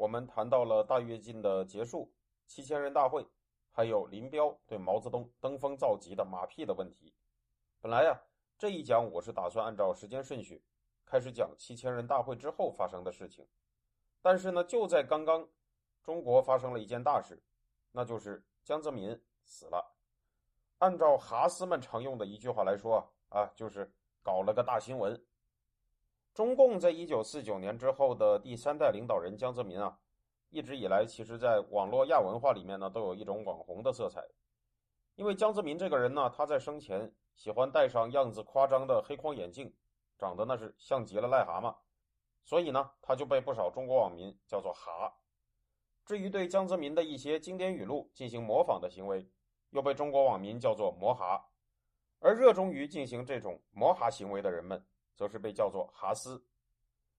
我们谈到了大跃进的结束、七千人大会，还有林彪对毛泽东登峰造极的马屁的问题。本来呀，这一讲我是打算按照时间顺序开始讲七千人大会之后发生的事情，但是呢，就在刚刚，中国发生了一件大事，那就是江泽民死了。按照哈斯们常用的一句话来说啊，就是搞了个大新闻。中共在一九四九年之后的第三代领导人江泽民啊，一直以来其实在网络亚文化里面呢，都有一种网红的色彩。因为江泽民这个人呢，他在生前喜欢戴上样子夸张的黑框眼镜，长得那是像极了癞蛤蟆，所以呢，他就被不少中国网民叫做“蛤”。至于对江泽民的一些经典语录进行模仿的行为，又被中国网民叫做“魔蛤”，而热衷于进行这种魔蛤行为的人们。则是被叫做“哈斯”，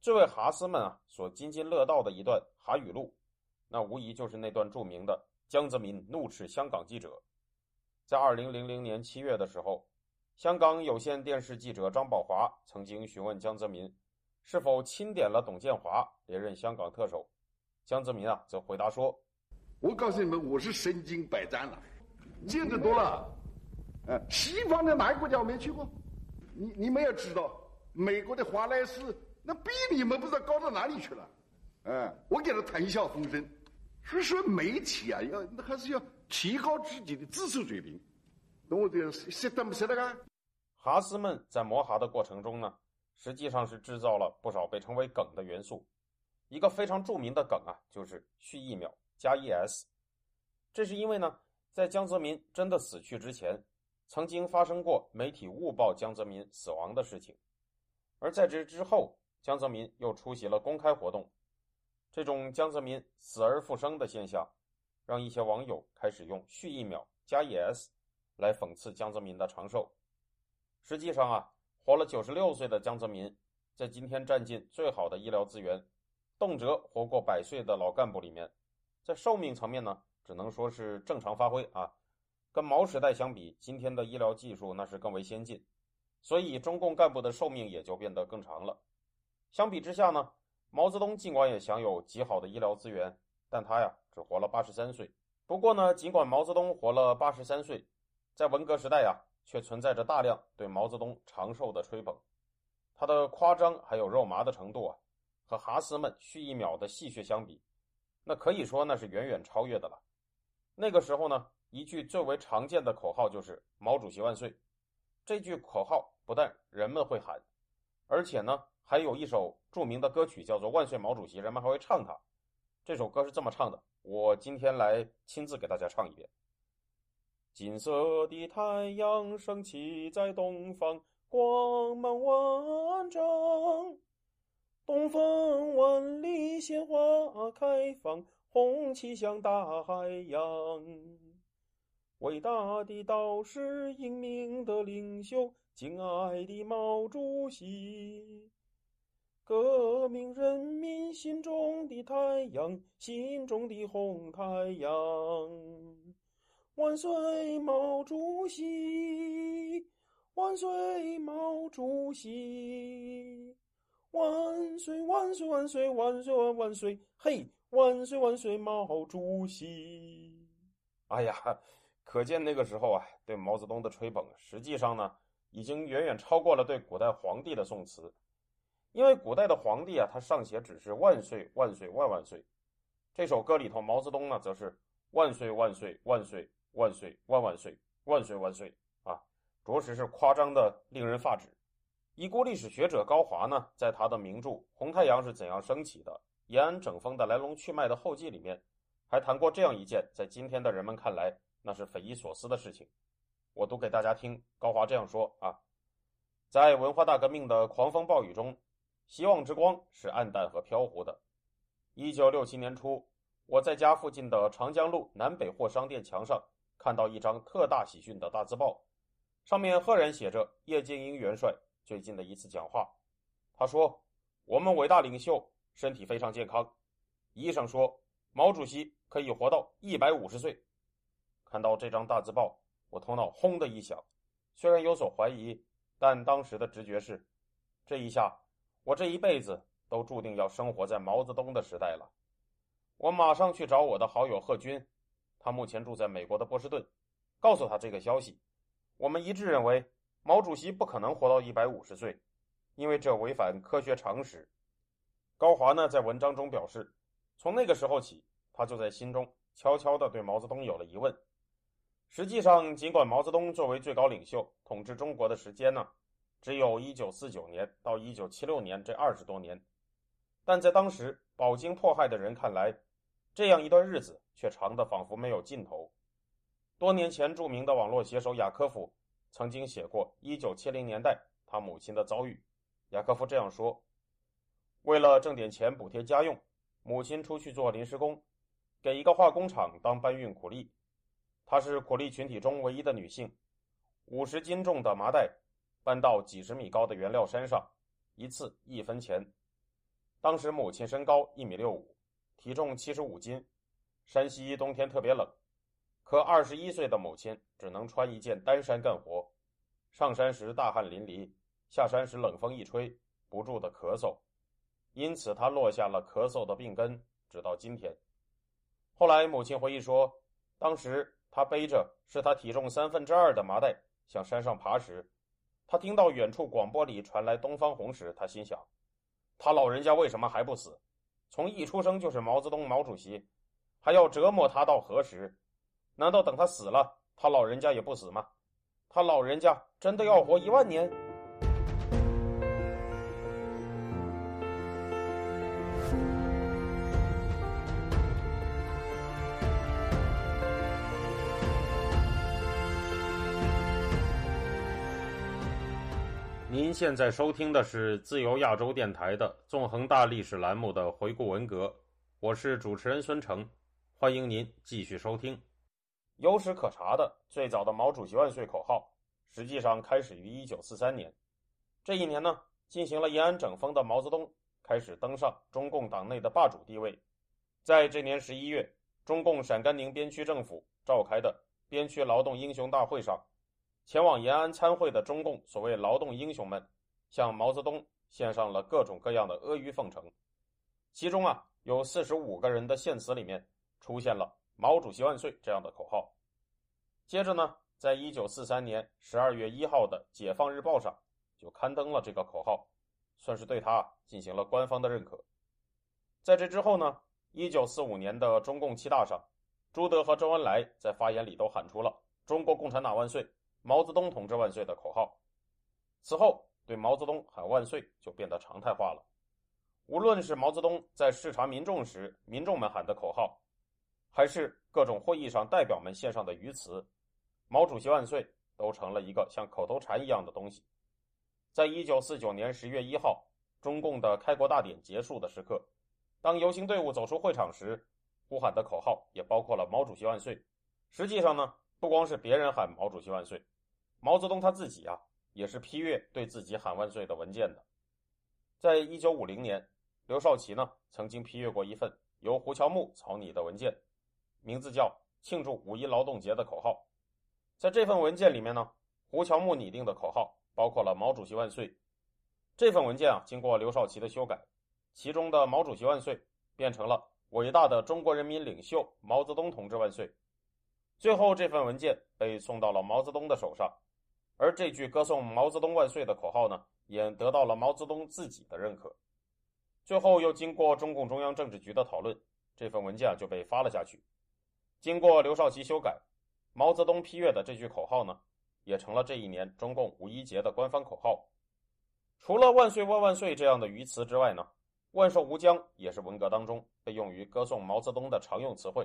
这位哈斯们啊所津津乐道的一段哈语录，那无疑就是那段著名的江泽民怒斥香港记者。在二零零零年七月的时候，香港有线电视记者张宝华曾经询问江泽民是否钦点了董建华连任香港特首，江泽民啊则回答说：“我告诉你们，我是身经百战了，见得多了。呃，西方的哪个国家我没去过？你你们也知道。”美国的华莱士那比你们不知道高到哪里去了，哎，我给他谈笑风生。所以说，媒体啊，要那还是要提高自己的知识水平。懂我这识得不识得啊？哈斯们在磨哈的过程中呢，实际上是制造了不少被称为梗的元素。一个非常著名的梗啊，就是续一秒加 es。这是因为呢，在江泽民真的死去之前，曾经发生过媒体误报江泽民死亡的事情。而在这之后，江泽民又出席了公开活动。这种江泽民死而复生的现象，让一些网友开始用“续一秒加 ES” 来讽刺江泽民的长寿。实际上啊，活了九十六岁的江泽民，在今天占尽最好的医疗资源，动辄活过百岁的老干部里面，在寿命层面呢，只能说是正常发挥啊。跟毛时代相比，今天的医疗技术那是更为先进。所以，中共干部的寿命也就变得更长了。相比之下呢，毛泽东尽管也享有极好的医疗资源，但他呀只活了八十三岁。不过呢，尽管毛泽东活了八十三岁，在文革时代呀，却存在着大量对毛泽东长寿的吹捧。他的夸张还有肉麻的程度啊，和哈斯们续一秒的戏谑相比，那可以说那是远远超越的了。那个时候呢，一句最为常见的口号就是“毛主席万岁”。这句口号不但人们会喊，而且呢，还有一首著名的歌曲叫做《万岁毛主席》，人们还会唱它。这首歌是这么唱的，我今天来亲自给大家唱一遍：金色的太阳升起在东方，光芒万丈；东风万里，鲜花开放，红旗像大海洋。伟大的导师，英明的领袖，敬爱的毛主席，革命人民心中的太阳，心中的红太阳。万岁，毛主席！万岁，毛主席！万岁，万岁，万岁，万岁，万万岁！嘿，万岁，万岁，毛主席！哎呀！可见那个时候啊，对毛泽东的吹捧，实际上呢，已经远远超过了对古代皇帝的宋词。因为古代的皇帝啊，他上写只是万岁万岁万万岁。这首歌里头，毛泽东呢，则是万岁万岁万岁万岁万万岁万岁万岁啊，着实是夸张的令人发指。已故历史学者高华呢，在他的名著《红太阳是怎样升起的：延安整风的来龙去脉》的后记里面，还谈过这样一件，在今天的人们看来。那是匪夷所思的事情，我读给大家听。高华这样说啊，在文化大革命的狂风暴雨中，希望之光是暗淡和飘忽的。一九六七年初，我在家附近的长江路南北货商店墙上看到一张特大喜讯的大字报，上面赫然写着叶剑英元帅最近的一次讲话。他说：“我们伟大领袖身体非常健康，医生说毛主席可以活到一百五十岁。”看到这张大字报，我头脑轰的一响，虽然有所怀疑，但当时的直觉是，这一下我这一辈子都注定要生活在毛泽东的时代了。我马上去找我的好友贺军，他目前住在美国的波士顿，告诉他这个消息。我们一致认为，毛主席不可能活到一百五十岁。因为这违反科学常识。高华呢，在文章中表示，从那个时候起，他就在心中悄悄地对毛泽东有了疑问。实际上，尽管毛泽东作为最高领袖统治中国的时间呢，只有一九四九年到一九七六年这二十多年，但在当时饱经迫害的人看来，这样一段日子却长得仿佛没有尽头。多年前，著名的网络写手雅科夫曾经写过一九七零年代他母亲的遭遇。雅科夫这样说：“为了挣点钱补贴家用，母亲出去做临时工，给一个化工厂当搬运苦力。她是苦力群体中唯一的女性。五十斤重的麻袋搬到几十米高的原料山上，一次一分钱。当时母亲身高一米六五，体重七十五斤。山西冬天特别冷，可二十一岁的母亲只能穿一件单衫干活。上山时大汗淋漓。”下山时冷风一吹，不住的咳嗽，因此他落下了咳嗽的病根，直到今天。后来母亲回忆说，当时他背着是他体重三分之二的麻袋向山上爬时，他听到远处广播里传来《东方红》时，他心想：他老人家为什么还不死？从一出生就是毛泽东毛主席，还要折磨他到何时？难道等他死了，他老人家也不死吗？他老人家真的要活一万年？现在收听的是自由亚洲电台的《纵横大历史》栏目的回顾文革，我是主持人孙成，欢迎您继续收听。有史可查的最早的“毛主席万岁”口号，实际上开始于一九四三年。这一年呢，进行了延安整风的毛泽东开始登上中共党内的霸主地位。在这年十一月，中共陕甘宁边区政府召开的边区劳动英雄大会上。前往延安参会的中共所谓劳动英雄们，向毛泽东献上了各种各样的阿谀奉承。其中啊，有四十五个人的献词里面出现了“毛主席万岁”这样的口号。接着呢，在一九四三年十二月一号的《解放日报》上就刊登了这个口号，算是对他进行了官方的认可。在这之后呢，一九四五年的中共七大上，朱德和周恩来在发言里都喊出了“中国共产党万岁”。毛泽东同志万岁的口号，此后对毛泽东喊万岁就变得常态化了。无论是毛泽东在视察民众时民众们喊的口号，还是各种会议上代表们献上的语词，“毛主席万岁”都成了一个像口头禅一样的东西。在一九四九年十月一号，中共的开国大典结束的时刻，当游行队伍走出会场时，呼喊的口号也包括了“毛主席万岁”。实际上呢，不光是别人喊“毛主席万岁”。毛泽东他自己啊，也是批阅对自己喊万岁的文件的。在一九五零年，刘少奇呢曾经批阅过一份由胡乔木草拟的文件，名字叫《庆祝五一劳动节的口号》。在这份文件里面呢，胡乔木拟定的口号包括了“毛主席万岁”。这份文件啊，经过刘少奇的修改，其中的“毛主席万岁”变成了“伟大的中国人民领袖毛泽东同志万岁”。最后，这份文件被送到了毛泽东的手上。而这句歌颂毛泽东万岁的口号呢，也得到了毛泽东自己的认可。最后又经过中共中央政治局的讨论，这份文件就被发了下去。经过刘少奇修改，毛泽东批阅的这句口号呢，也成了这一年中共五一节的官方口号。除了“万岁万万岁”这样的语词之外呢，“万寿无疆”也是文革当中被用于歌颂毛泽东的常用词汇。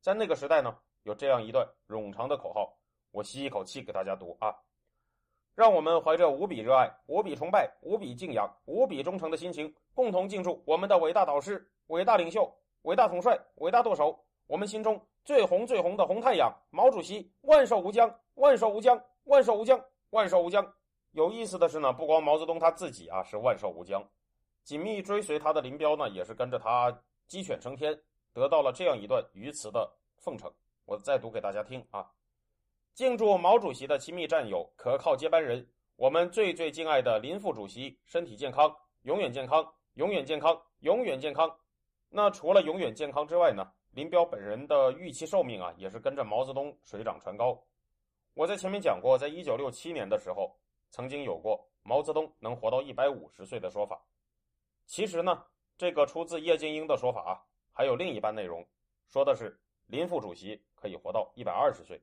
在那个时代呢，有这样一段冗长的口号，我吸一口气给大家读啊。让我们怀着无比热爱、无比崇拜、无比敬仰、无比忠诚的心情，共同敬祝我们的伟大导师、伟大领袖、伟大统帅、伟大舵手，我们心中最红最红的红太阳毛主席万寿无疆，万寿无疆，万寿无疆，万寿无疆。有意思的是呢，不光毛泽东他自己啊是万寿无疆，紧密追随他的林彪呢也是跟着他鸡犬升天，得到了这样一段鱼词的奉承。我再读给大家听啊。敬祝毛主席的亲密战友、可靠接班人，我们最最敬爱的林副主席身体健康，永远健康，永远健康，永远健康。那除了永远健康之外呢？林彪本人的预期寿命啊，也是跟着毛泽东水涨船高。我在前面讲过，在一九六七年的时候，曾经有过毛泽东能活到一百五十岁的说法。其实呢，这个出自叶剑英的说法啊，还有另一半内容，说的是林副主席可以活到一百二十岁。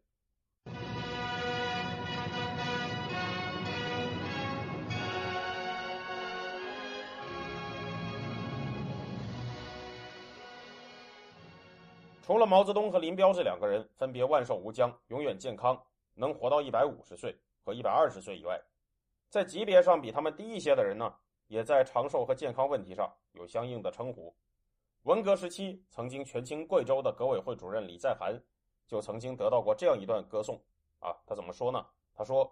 除了毛泽东和林彪这两个人分别万寿无疆、永远健康、能活到一百五十岁和一百二十岁以外，在级别上比他们低一些的人呢，也在长寿和健康问题上有相应的称呼。文革时期，曾经权倾贵州的革委会主任李在涵，就曾经得到过这样一段歌颂啊，他怎么说呢？他说：“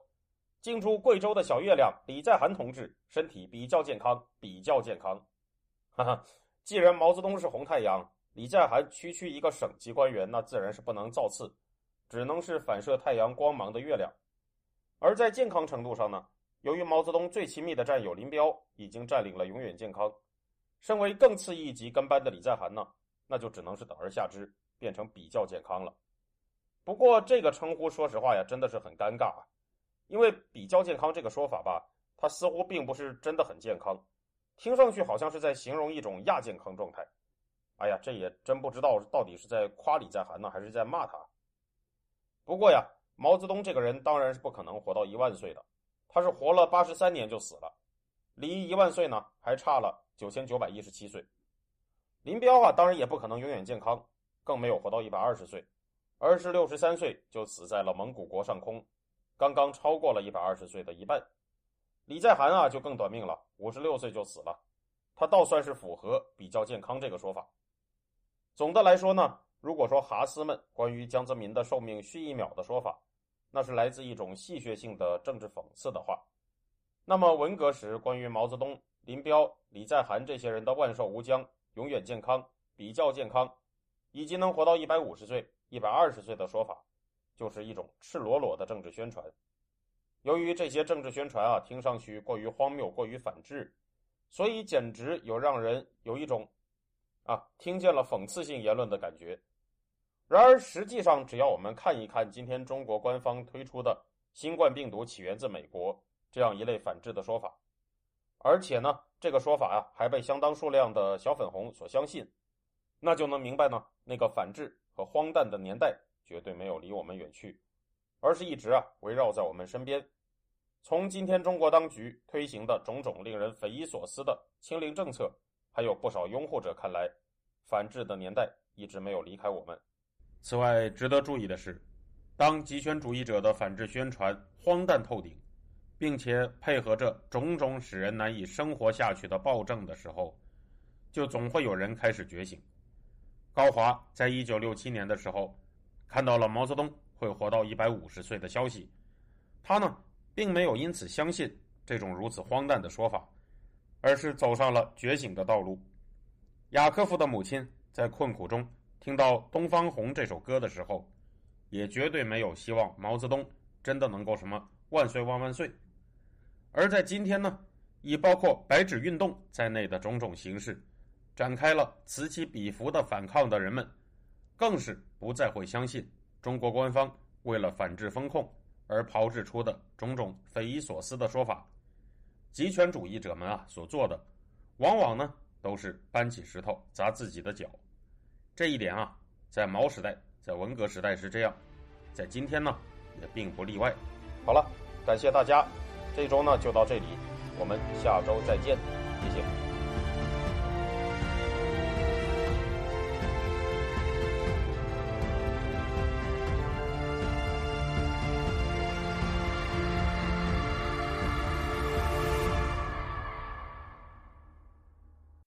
敬出贵州的小月亮李在涵同志身体比较健康，比较健康。”哈哈，既然毛泽东是红太阳。李在涵区区一个省级官员，那自然是不能造次，只能是反射太阳光芒的月亮。而在健康程度上呢，由于毛泽东最亲密的战友林彪已经占领了永远健康，身为更次一级跟班的李在涵呢，那就只能是等而下之，变成比较健康了。不过这个称呼，说实话呀，真的是很尴尬啊，因为比较健康这个说法吧，它似乎并不是真的很健康，听上去好像是在形容一种亚健康状态。哎呀，这也真不知道到底是在夸李在寒呢，还是在骂他。不过呀，毛泽东这个人当然是不可能活到一万岁的，他是活了八十三年就死了，离一万岁呢还差了九千九百一十七岁。林彪啊，当然也不可能永远健康，更没有活到一百二十岁，而是六十三岁就死在了蒙古国上空，刚刚超过了一百二十岁的一半。李在寒啊，就更短命了，五十六岁就死了，他倒算是符合比较健康这个说法。总的来说呢，如果说哈斯们关于江泽民的寿命续一秒的说法，那是来自一种戏谑性的政治讽刺的话，那么文革时关于毛泽东、林彪、李在涵这些人的万寿无疆、永远健康、比较健康，以及能活到一百五十岁、一百二十岁的说法，就是一种赤裸裸的政治宣传。由于这些政治宣传啊，听上去过于荒谬、过于反智，所以简直有让人有一种。啊，听见了讽刺性言论的感觉。然而，实际上，只要我们看一看今天中国官方推出的“新冠病毒起源自美国”这样一类反制的说法，而且呢，这个说法啊还被相当数量的小粉红所相信，那就能明白呢，那个反制和荒诞的年代绝对没有离我们远去，而是一直啊围绕在我们身边。从今天中国当局推行的种种令人匪夷所思的清零政策。还有不少拥护者看来，反制的年代一直没有离开我们。此外，值得注意的是，当极权主义者的反制宣传荒诞透顶，并且配合着种种使人难以生活下去的暴政的时候，就总会有人开始觉醒。高华在一九六七年的时候，看到了毛泽东会活到一百五十岁的消息，他呢，并没有因此相信这种如此荒诞的说法。而是走上了觉醒的道路。雅科夫的母亲在困苦中听到《东方红》这首歌的时候，也绝对没有希望毛泽东真的能够什么万岁万万岁。而在今天呢，以包括白纸运动在内的种种形式，展开了此起彼伏的反抗的人们，更是不再会相信中国官方为了反制风控而炮制出的种种匪夷所思的说法。极权主义者们啊所做的，往往呢都是搬起石头砸自己的脚。这一点啊，在毛时代、在文革时代是这样，在今天呢也并不例外。好了，感谢大家，这周呢就到这里，我们下周再见，谢谢。